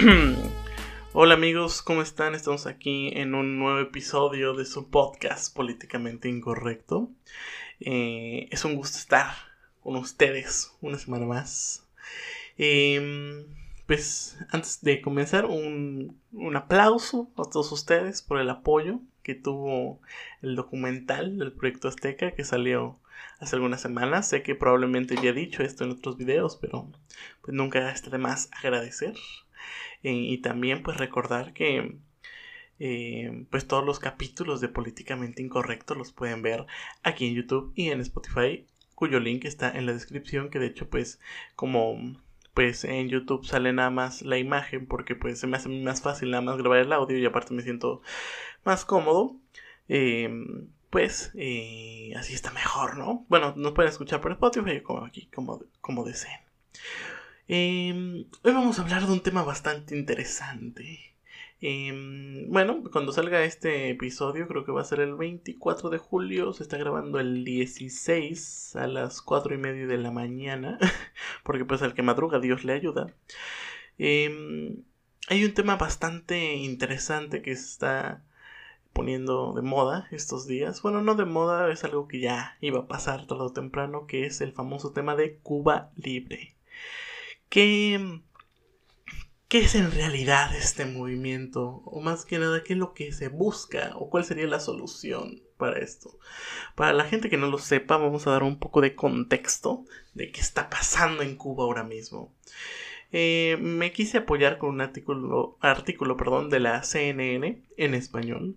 Hola amigos, ¿cómo están? Estamos aquí en un nuevo episodio de su podcast Políticamente Incorrecto. Eh, es un gusto estar con ustedes una semana más. Em, pues antes de comenzar, un, un aplauso a todos ustedes por el apoyo que tuvo el documental del proyecto Azteca que salió hace algunas semanas. Sé que probablemente ya he dicho esto en otros videos, pero pues nunca está de más agradecer. Eh, y también pues recordar que eh, pues todos los capítulos de Políticamente Incorrecto los pueden ver aquí en YouTube y en Spotify, cuyo link está en la descripción, que de hecho pues como pues en YouTube sale nada más la imagen porque pues se me hace más fácil nada más grabar el audio y aparte me siento más cómodo. Em, pues eh, así está mejor, ¿no? Bueno, nos pueden escuchar por Spotify como aquí, como, como deseen. Em, hoy vamos a hablar de un tema bastante interesante. Em, bueno, cuando salga este episodio, creo que va a ser el 24 de julio, se está grabando el 16 a las 4 y media de la mañana, porque pues al que madruga Dios le ayuda. Em, hay un tema bastante interesante que se está poniendo de moda estos días. Bueno, no de moda, es algo que ya iba a pasar tarde o temprano, que es el famoso tema de Cuba Libre. ¿Qué, ¿Qué es en realidad este movimiento? O más que nada, ¿qué es lo que se busca? ¿O cuál sería la solución para esto? Para la gente que no lo sepa, vamos a dar un poco de contexto de qué está pasando en Cuba ahora mismo. Eh, me quise apoyar con un artículo, artículo perdón, de la CNN en español,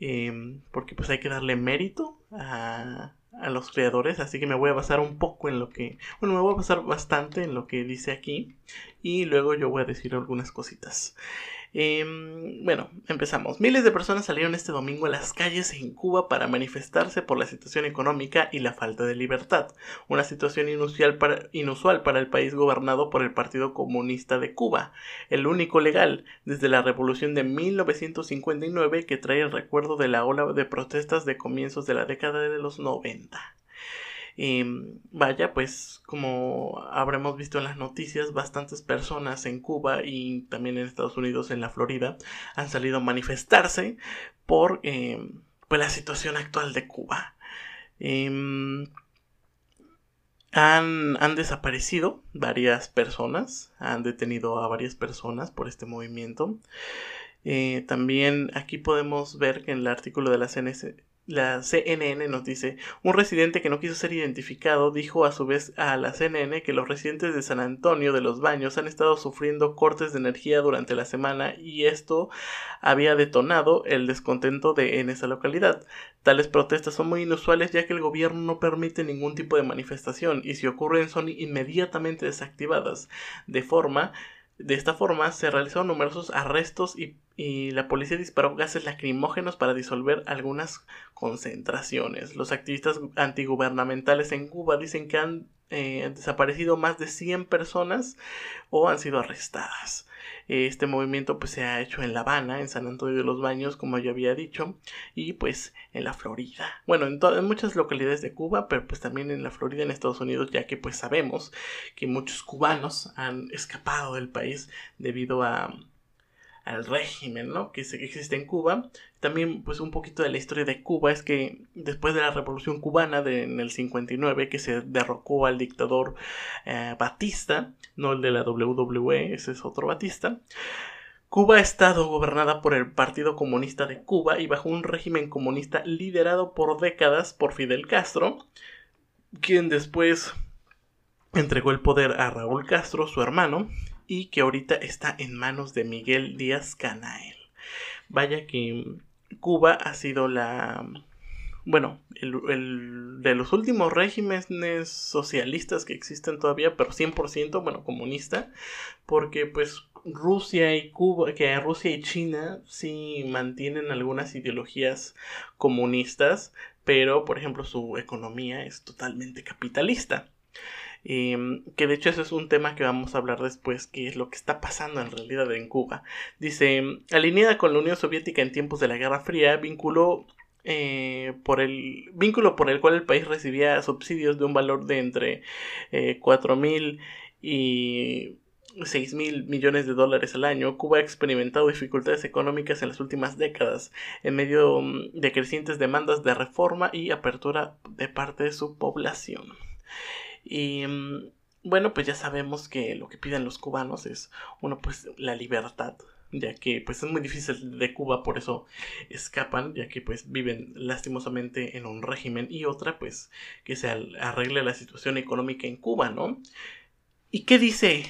eh, porque pues hay que darle mérito a, a los creadores, así que me voy a basar un poco en lo que, bueno, me voy a basar bastante en lo que dice aquí y luego yo voy a decir algunas cositas. Em, bueno, empezamos. Miles de personas salieron este domingo a las calles en Cuba para manifestarse por la situación económica y la falta de libertad, una situación inusual para, inusual para el país gobernado por el Partido Comunista de Cuba, el único legal desde la revolución de 1959 que trae el recuerdo de la ola de protestas de comienzos de la década de los 90. Y vaya, pues como habremos visto en las noticias, bastantes personas en Cuba y también en Estados Unidos, en la Florida, han salido a manifestarse por eh, pues, la situación actual de Cuba. Em, han, han, desaparecido varias personas, han detenido a varias personas por este movimiento. Eh, también aquí podemos ver que en el artículo de la CNS, la CNN nos dice, un residente que no quiso ser identificado dijo a su vez a la CNN que los residentes de San Antonio de los Baños han estado sufriendo cortes de energía durante la semana y esto había detonado el descontento de en esa localidad. Tales protestas son muy inusuales ya que el gobierno no permite ningún tipo de manifestación y si ocurren son inmediatamente desactivadas, de forma de esta forma se realizaron numerosos arrestos y, la policía disparó gases lacrimógenos para disolver algunas concentraciones. Los activistas antigubernamentales en Cuba dicen que han eh, desaparecido más de 100 personas o han sido arrestadas. Este movimiento pues se ha hecho en La Habana, en San Antonio de los Baños, como ya había dicho, y pues en la Florida. Bueno, en, en, muchas localidades de Cuba, pero pues también en la Florida, en Estados Unidos, ya que pues sabemos que muchos cubanos han escapado del país debido a al régimen ¿no? que, existe en Cuba. También pues un poquito de la historia de Cuba es que después de la revolución cubana de, en el 59 que se derrocó al dictador eh, Batista, no el de la WWE, ese es otro Batista. Cuba ha estado gobernada por el Partido Comunista de Cuba y bajo un régimen comunista liderado por décadas por Fidel Castro, quien después entregó el poder a Raúl Castro, su hermano, y que ahorita está en manos de Miguel Díaz Canael. Vaya que Cuba ha sido la bueno, el, de los últimos regímenes socialistas que existen todavía, pero 100%, bueno, comunista, porque pues Rusia y Cuba, que Rusia y China sí mantienen algunas ideologías comunistas, pero por ejemplo su economía es totalmente capitalista. Em, que de hecho eso es un tema que vamos a hablar después, que es lo que está pasando en realidad en Cuba. Dice, alineada con la Unión Soviética en tiempos de la Guerra Fría, vinculó eh, por el vínculo por el cual el país recibía subsidios de un valor de entre eh, 4.000 y 6 mil millones de dólares al año, Cuba ha experimentado dificultades económicas en las últimas décadas, en medio mm, de crecientes demandas de reforma y apertura de parte de su población. Y mm, bueno, pues ya sabemos que lo que piden los cubanos es, uno, pues la libertad, ya que pues es muy difícil de Cuba, por eso escapan, ya que pues viven lastimosamente en un régimen y otra pues que se arregle la situación económica en Cuba, ¿no? ¿Y qué dice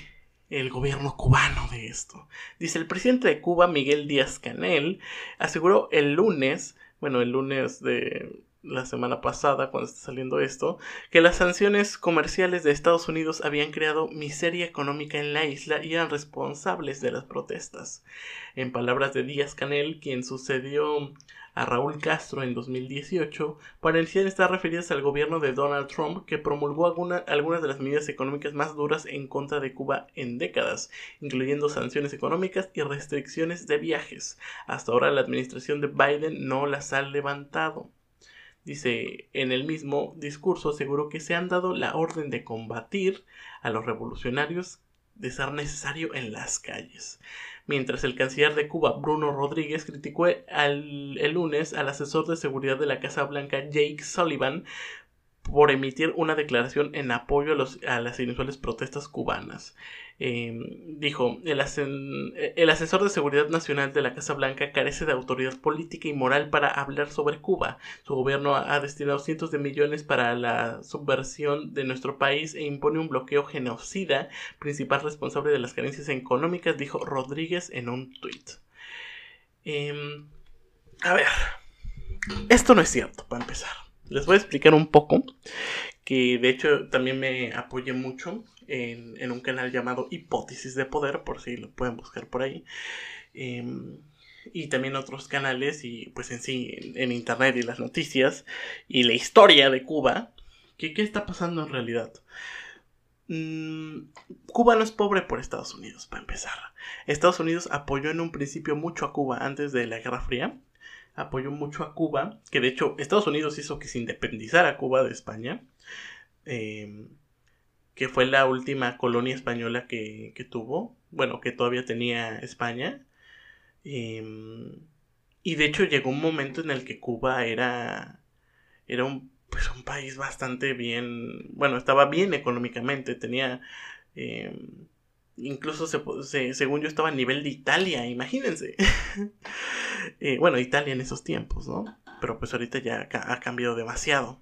el gobierno cubano de esto? Dice el presidente de Cuba, Miguel Díaz Canel, aseguró el lunes, bueno, el lunes de la semana pasada, cuando está saliendo esto, que las sanciones comerciales de Estados Unidos habían creado miseria económica en la isla y eran responsables de las protestas. En palabras de Díaz Canel, quien sucedió a Raúl Castro en 2018, para iniciar estar referidas al gobierno de Donald Trump, que promulgó algunas de las medidas económicas más duras en contra de Cuba en décadas, incluyendo sanciones económicas y restricciones de viajes. Hasta ahora la administración de Biden no las ha levantado. Dice, en el mismo discurso aseguró que se han dado la orden de combatir a los revolucionarios de ser necesario en las calles. Mientras el canciller de Cuba, Bruno Rodríguez, criticó el lunes al asesor de seguridad de la Casa Blanca, Jake Sullivan, por emitir una declaración en apoyo a, las inusuales protestas cubanas. Em, dijo, el, asesor de seguridad nacional de la Casa Blanca carece de autoridad política y moral para hablar sobre Cuba. Su gobierno ha destinado cientos de millones para la subversión de nuestro país e impone un bloqueo genocida, principal responsable de las carencias económicas, dijo Rodríguez en un tuit. Em, a ver, esto no es cierto, para empezar. Les voy a explicar un poco, que de hecho también me apoyé mucho en, un canal llamado Hipótesis de Poder, por si lo pueden buscar por ahí. Em, y también otros canales y pues en sí en, internet y las noticias y la historia de Cuba. ¿Qué, qué está pasando en realidad? Mm, Cuba no es pobre por Estados Unidos, para empezar. Estados Unidos apoyó en un principio mucho a Cuba antes de la Guerra Fría apoyó mucho a Cuba, que de hecho Estados Unidos hizo que se independizara Cuba de España, em, que fue la última colonia española que, tuvo, bueno, que todavía tenía España. Em, y de hecho llegó un momento en el que Cuba era, era un, pues un país bastante bien, bueno, estaba bien económicamente, tenía... Em, incluso se, según yo estaba a nivel de Italia, imagínense. Eh, bueno, Italia en esos tiempos, ¿no? Pero pues ahorita ya ha cambiado demasiado.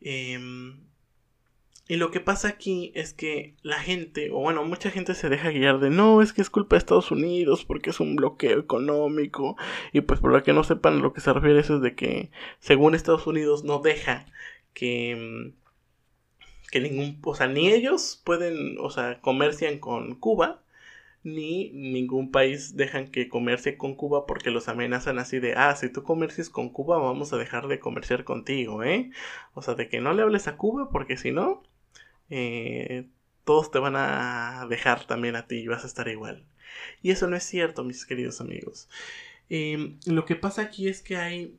Em, y lo que pasa aquí es que la gente, o bueno, mucha gente se deja guiar de no, es que es culpa de Estados Unidos porque es un bloqueo económico. Y pues por lo que no sepan lo que se refiere eso es de que según Estados Unidos no deja que em, que ningún, o sea, ni ellos pueden, o sea, comercian con Cuba, ni ningún país dejan que comercie con Cuba porque los amenazan así de, ah, si tú comercias con Cuba vamos a dejar de comerciar contigo, ¿eh? O sea, de que no le hables a Cuba porque si no, eh, todos te van a dejar también a ti y vas a estar igual. Y eso no es cierto, mis queridos amigos. Em, lo que pasa aquí es que hay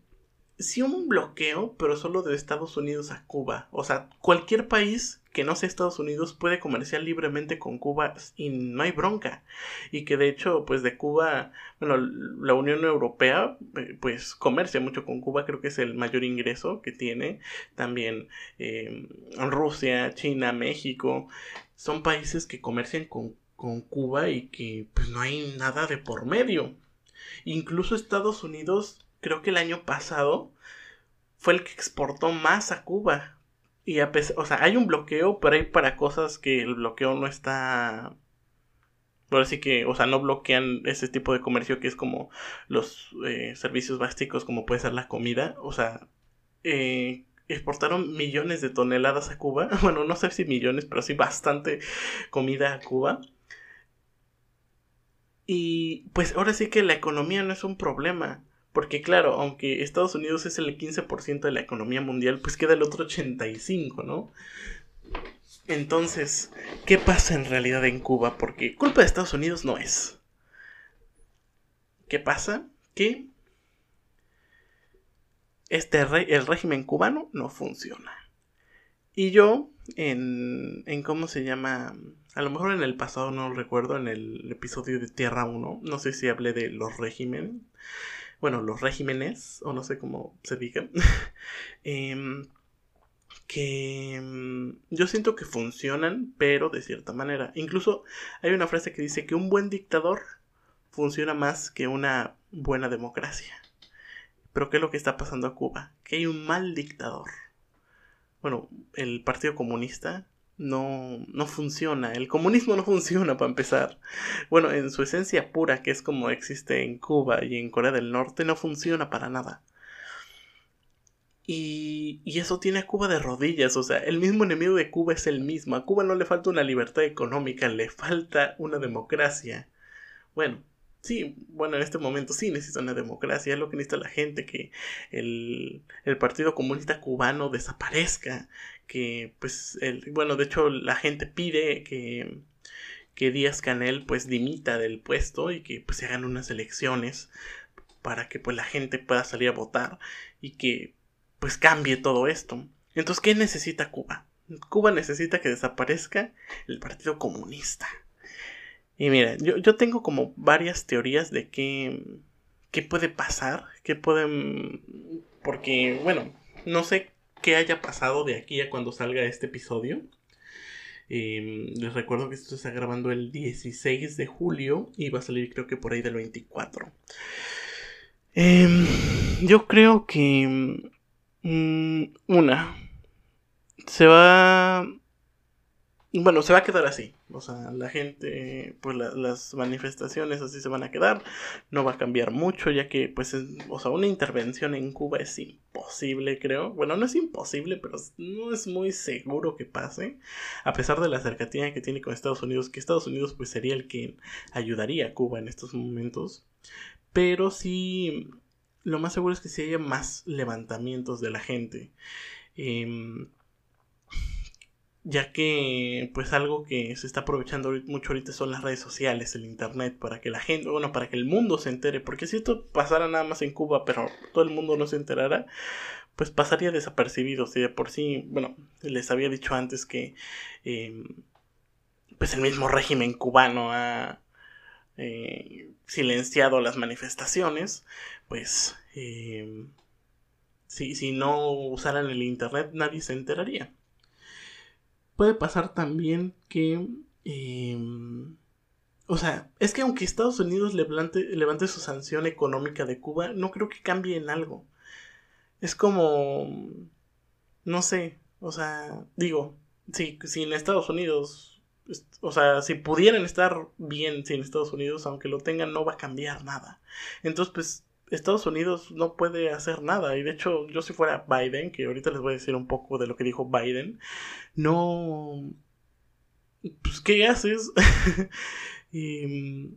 sí un bloqueo, pero solo de Estados Unidos a Cuba. O sea, cualquier país que no sea Estados Unidos puede comerciar libremente con Cuba y no hay bronca. Y que de hecho, pues de Cuba, bueno, la Unión Europea, eh, pues comercia mucho con Cuba, creo que es el mayor ingreso que tiene. También eh, Rusia, China, México, son países que comercian con, con Cuba y que pues no hay nada de por medio. Incluso Estados Unidos creo que el año pasado fue el que exportó más a Cuba. Y a pesar, o sea, hay un bloqueo, pero hay para cosas que el bloqueo no está. Ahora sí que, o sea, no bloquean ese tipo de comercio que es como los eh, servicios básicos, como puede ser la comida. O sea, eh, exportaron millones de toneladas a Cuba. Bueno, no sé si millones, pero sí bastante comida a Cuba. Y pues ahora sí que la economía no es un problema. Porque claro, aunque Estados Unidos es el 15% de la economía mundial, pues queda el otro 85%, ¿no? Entonces, ¿qué pasa en realidad en Cuba? Porque culpa de Estados Unidos no es. ¿Qué pasa? Que este el régimen cubano no funciona. Y yo, en, en cómo se llama, a lo mejor en el pasado no recuerdo, en el episodio de Tierra 1, no sé si hablé de los regímenes, bueno, los regímenes, o no sé cómo se diga, em, que mm, yo siento que funcionan, pero de cierta manera. Incluso hay una frase que dice que un buen dictador funciona más que una buena democracia. Pero ¿qué es lo que está pasando a Cuba? Que hay un mal dictador. Bueno, el Partido Comunista no, no funciona. El comunismo no funciona para empezar. Bueno, en su esencia pura, que es como existe en Cuba y en Corea del Norte, no funciona para nada. Y, y, eso tiene a Cuba de rodillas, o sea, el mismo enemigo de Cuba es el mismo. A Cuba no le falta una libertad económica, le falta una democracia. Bueno, sí, bueno, en este momento sí necesita una democracia, es lo que necesita la gente, que el, el Partido Comunista Cubano desaparezca, que pues, el, bueno, de hecho la gente pide que, que Díaz Canel pues dimita del puesto y que pues se hagan unas elecciones para que pues la gente pueda salir a votar y que pues cambie todo esto. Entonces, ¿qué necesita Cuba? Cuba necesita que desaparezca el Partido Comunista. Y mira, yo, yo tengo como varias teorías de qué, qué puede pasar, qué pueden... Porque, bueno, no sé qué haya pasado de aquí a cuando salga este episodio. Em, les recuerdo que esto está grabando el 16 de julio y va a salir creo que por ahí del 24. Em, yo creo que Mm, una. Se va... Bueno, se va a quedar así. O sea, la gente, pues las manifestaciones así se van a quedar. No va a cambiar mucho, ya que, pues, o sea, una intervención en Cuba es imposible, creo. Bueno, no es imposible, pero no es muy seguro que pase. A pesar de la cercanía que tiene con Estados Unidos, que Estados Unidos, pues, sería el que ayudaría a Cuba en estos momentos. Pero sí, lo más seguro es que si haya más levantamientos de la gente. Em, ya que pues algo que se está aprovechando mucho ahorita son las redes sociales, el internet, para que la gente, bueno, para que el mundo se entere, porque si esto pasara nada más en Cuba, pero todo el mundo no se enterara, pues pasaría desapercibido, si de por sí, bueno, les había dicho antes que em, pues el mismo régimen cubano ha eh, silenciado las manifestaciones, pues eh, si, si no usaran el Internet nadie se enteraría. Puede pasar también que... Eh, o sea, es que aunque Estados Unidos levante, levante su sanción económica de Cuba, no creo que cambie en algo. Es como... No sé, o sea, digo, si, si en Estados Unidos o sea, si pudieran estar bien sin Estados Unidos, aunque lo tengan, no va a cambiar nada. Entonces, pues, Estados Unidos no puede hacer nada. Y de hecho, yo si fuera Biden, que ahorita les voy a decir un poco de lo que dijo Biden, no... Pues, ¿qué haces? y mm,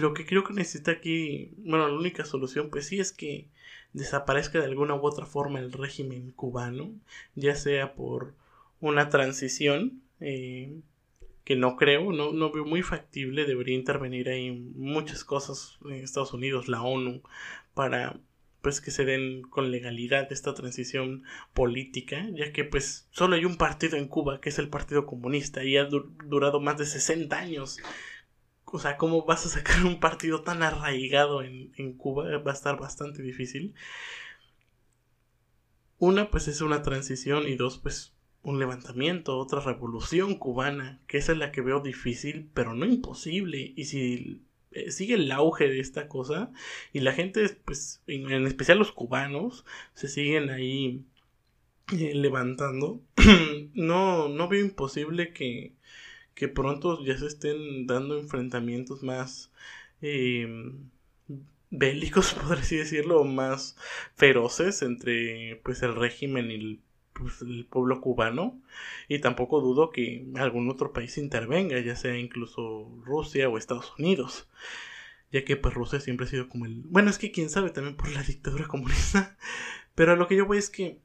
lo que creo que necesita aquí, bueno, la única solución, pues sí, es que desaparezca de alguna u otra forma el régimen cubano, ya sea por una transición, eh, que no creo, no, no veo muy factible, debería intervenir ahí muchas cosas en Estados Unidos, la ONU, para pues que se den con legalidad esta transición política, ya que pues solo hay un partido en Cuba, que es el Partido Comunista, y ha durado más de 60 años. O sea, ¿cómo vas a sacar un partido tan arraigado en, en Cuba? Va a estar bastante difícil. Una, pues es una transición y dos, pues un levantamiento, otra revolución cubana, que esa es la que veo difícil, pero no imposible. Y si eh, sigue el auge de esta cosa y la gente, pues, en, especial los cubanos, se siguen ahí eh, levantando, no, no veo imposible que, que pronto ya se estén dando enfrentamientos más em, bélicos, por así decirlo, más feroces entre pues el régimen y el pues, el pueblo cubano y tampoco dudo que algún otro país intervenga, ya sea incluso Rusia o Estados Unidos, ya que pues Rusia siempre ha sido como el... Bueno, es que quién sabe también por la dictadura comunista, pero a lo que yo voy es que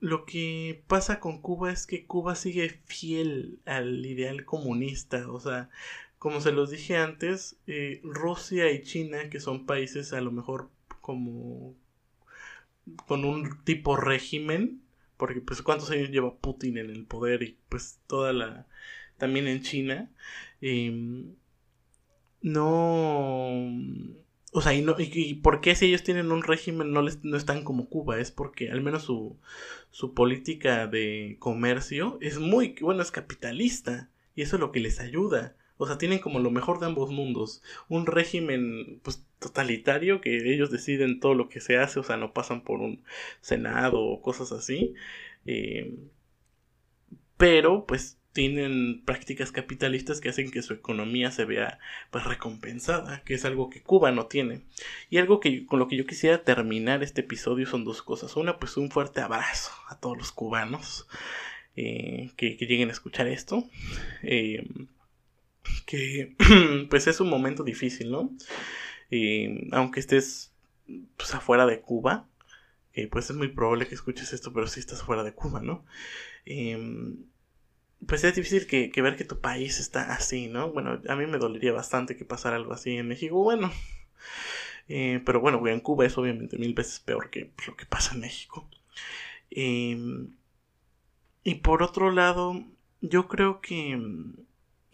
lo que pasa con Cuba es que Cuba sigue fiel al ideal comunista, o sea, como se los dije antes, eh, Rusia y China, que son países a lo mejor como con un tipo régimen, porque pues cuántos años lleva Putin en el poder y pues toda la... también en China. Em, no... O sea, y, no, y, por qué si ellos tienen un régimen no, les, no están como Cuba? Es porque al menos su, su política de comercio es muy, bueno, es capitalista. Y eso es lo que les ayuda. O sea, tienen como lo mejor de ambos mundos. Un régimen pues totalitario que ellos deciden todo lo que se hace, o sea, no pasan por un senado o cosas así. Eh, pero pues tienen prácticas capitalistas que hacen que su economía se vea pues recompensada, que es algo que Cuba no tiene. Y algo que con lo que yo quisiera terminar este episodio son dos cosas. Una, pues un fuerte abrazo a todos los cubanos eh, que, lleguen a escuchar esto. Eh, que pues es un momento difícil, ¿no? Y aunque estés pues, afuera de Cuba, que pues es muy probable que escuches esto, pero si estás fuera de Cuba, ¿no? Em, pues es difícil que, ver que tu país está así, ¿no? Bueno, a mí me dolería bastante que pasara algo así en México, bueno. Eh, pero bueno, en Cuba es obviamente mil veces peor que lo que pasa en México. Em, y por otro lado, yo creo que...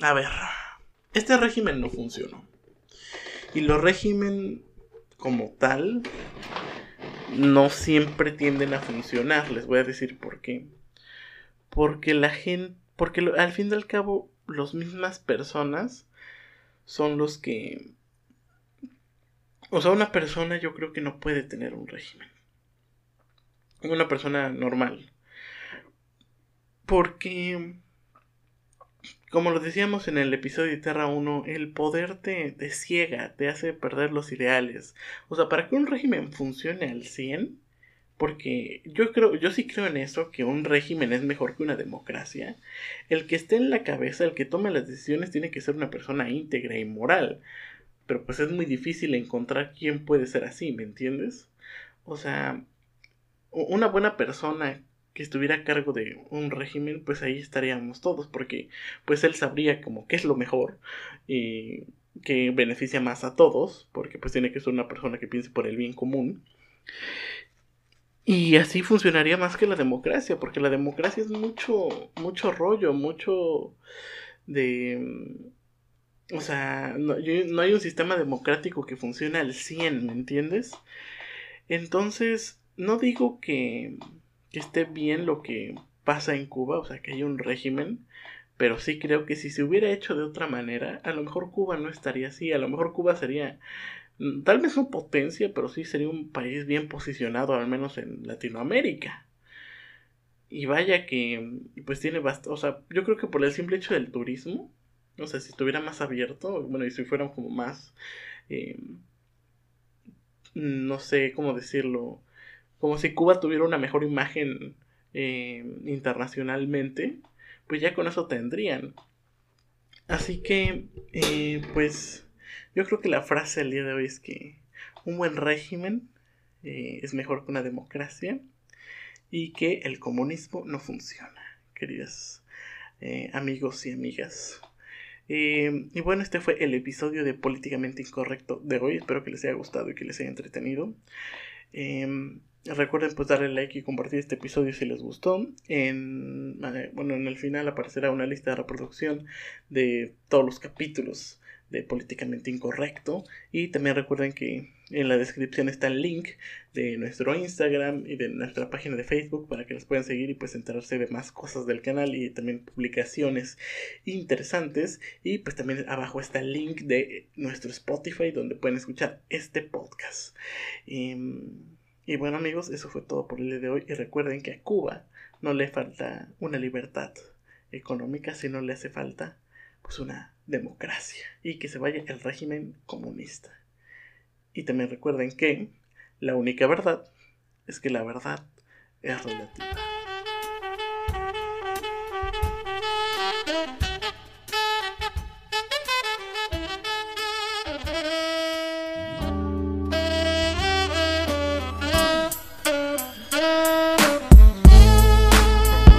A ver, este régimen no funcionó. Y los régimen como tal no siempre tienden a funcionar. Les voy a decir por qué. Porque la gente, porque al fin y al cabo, las mismas personas son los que... O sea, una persona yo creo que no puede tener un régimen. Una persona normal. Porque como lo decíamos en el episodio de Terra 1, el poder te, ciega, te hace perder los ideales. O sea, para que un régimen funcione al 100, porque yo creo, yo sí creo en eso, que un régimen es mejor que una democracia. El que esté en la cabeza, el que tome las decisiones, tiene que ser una persona íntegra y moral. Pero pues es muy difícil encontrar quién puede ser así, ¿me entiendes? O sea, una buena persona que estuviera a cargo de un régimen, pues ahí estaríamos todos, porque pues él sabría como qué es lo mejor y que beneficia más a todos, porque pues tiene que ser una persona que piense por el bien común. Y así funcionaría más que la democracia, porque la democracia es mucho, mucho rollo, mucho de... O sea, no, no hay un sistema democrático que funcione al 100, ¿me entiendes? Entonces, no digo que que esté bien lo que pasa en Cuba, o sea, que hay un régimen, pero sí creo que si se hubiera hecho de otra manera, a lo mejor Cuba no estaría así, a lo mejor Cuba sería mm, tal vez no potencia, pero sí sería un país bien posicionado, al menos en Latinoamérica. Y vaya que, pues tiene bastante, o sea, yo creo que por el simple hecho del turismo, o sea, si estuviera más abierto, bueno, y si fueran como más, eh, no sé cómo decirlo, como si Cuba tuviera una mejor imagen eh, internacionalmente, pues ya con eso tendrían. Así que, eh, pues, yo creo que la frase del día de hoy es que un buen régimen eh, es mejor que una democracia y que el comunismo no funciona, queridos amigos y amigas. y bueno, este fue el episodio de Políticamente Incorrecto de hoy. Espero que les haya gustado y que les haya entretenido. Recuerden pues darle like y compartir este episodio si les gustó. En, eh, bueno, en el final aparecerá una lista de reproducción de todos los capítulos de Políticamente Incorrecto. Y también recuerden que en la descripción está el link de nuestro Instagram y de nuestra página de Facebook para que los puedan seguir y pues enterarse de más cosas del canal y también publicaciones interesantes. Y pues también abajo está el link de nuestro Spotify donde pueden escuchar este podcast. Em, y bueno amigos, eso fue todo por el día de hoy. Y recuerden que a Cuba no le falta una libertad económica, sino le hace falta pues una democracia y que se vaya el régimen comunista. Y también recuerden que la única verdad es que la verdad es relativa.